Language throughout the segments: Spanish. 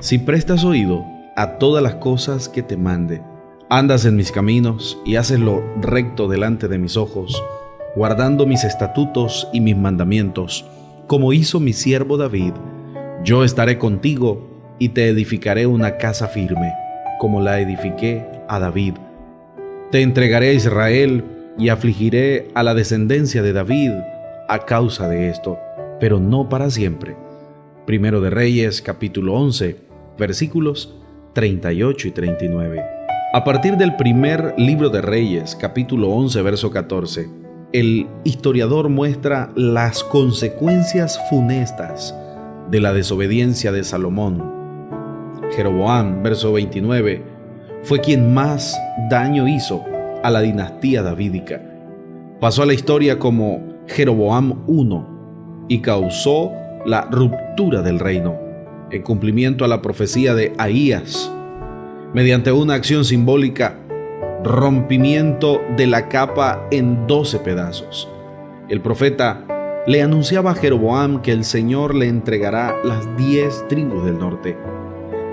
Si prestas oído a todas las cosas que te mande, andas en mis caminos y haces lo recto delante de mis ojos, guardando mis estatutos y mis mandamientos, como hizo mi siervo David, yo estaré contigo y te edificaré una casa firme, como la edifiqué a David. Te entregaré a Israel y afligiré a la descendencia de David a causa de esto, pero no para siempre. Primero de Reyes capítulo 11, versículos 38 y 39. A partir del primer libro de Reyes capítulo 11, verso 14, el historiador muestra las consecuencias funestas de la desobediencia de Salomón. Jeroboam, verso 29, fue quien más daño hizo a la dinastía davídica. Pasó a la historia como Jeroboam I y causó la ruptura del reino, en cumplimiento a la profecía de Ahías, mediante una acción simbólica, rompimiento de la capa en doce pedazos. El profeta le anunciaba a Jeroboam que el Señor le entregará las diez tribus del norte.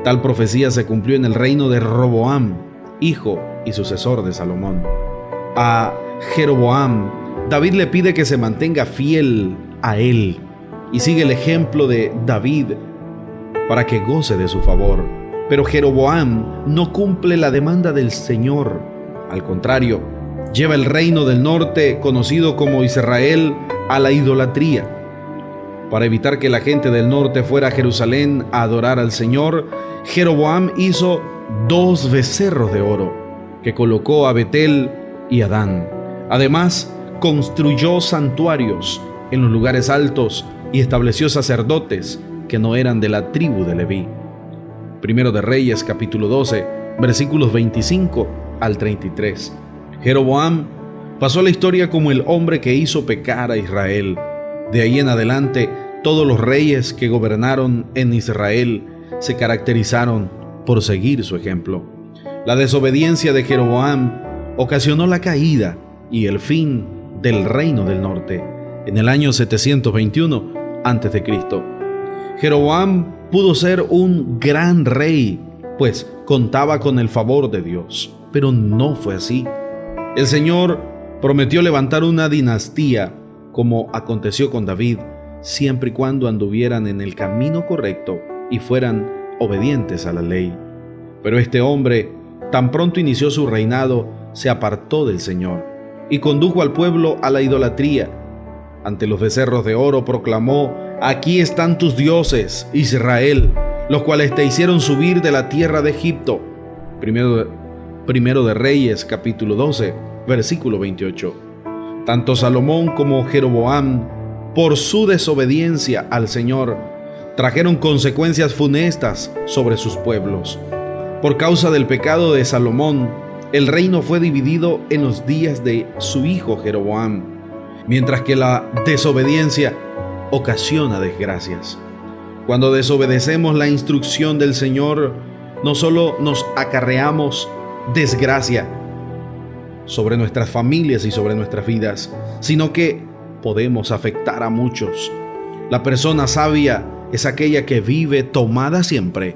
Tal profecía se cumplió en el reino de Roboam, hijo y sucesor de Salomón. A Jeroboam, David le pide que se mantenga fiel a él y sigue el ejemplo de David para que goce de su favor. Pero Jeroboam no cumple la demanda del Señor. Al contrario, lleva el reino del norte, conocido como Israel, a la idolatría. Para evitar que la gente del norte fuera a Jerusalén a adorar al Señor, Jeroboam hizo dos becerros de oro que colocó a Betel y a Dan. Además, construyó santuarios en los lugares altos y estableció sacerdotes que no eran de la tribu de Leví. Primero de Reyes capítulo 12, versículos 25 al 33. Jeroboam pasó la historia como el hombre que hizo pecar a Israel. De ahí en adelante, todos los reyes que gobernaron en Israel se caracterizaron por seguir su ejemplo. La desobediencia de Jeroboam ocasionó la caída y el fin del reino del norte en el año 721 a.C. Jeroboam pudo ser un gran rey, pues contaba con el favor de Dios, pero no fue así. El Señor prometió levantar una dinastía como aconteció con David, siempre y cuando anduvieran en el camino correcto y fueran obedientes a la ley. Pero este hombre, tan pronto inició su reinado, se apartó del Señor y condujo al pueblo a la idolatría. Ante los becerros de oro proclamó, Aquí están tus dioses, Israel, los cuales te hicieron subir de la tierra de Egipto. Primero de, primero de Reyes, capítulo 12, versículo 28. Tanto Salomón como Jeroboam, por su desobediencia al Señor, trajeron consecuencias funestas sobre sus pueblos. Por causa del pecado de Salomón, el reino fue dividido en los días de su hijo Jeroboam, mientras que la desobediencia ocasiona desgracias. Cuando desobedecemos la instrucción del Señor, no solo nos acarreamos desgracia sobre nuestras familias y sobre nuestras vidas, sino que podemos afectar a muchos. La persona sabia es aquella que vive tomada siempre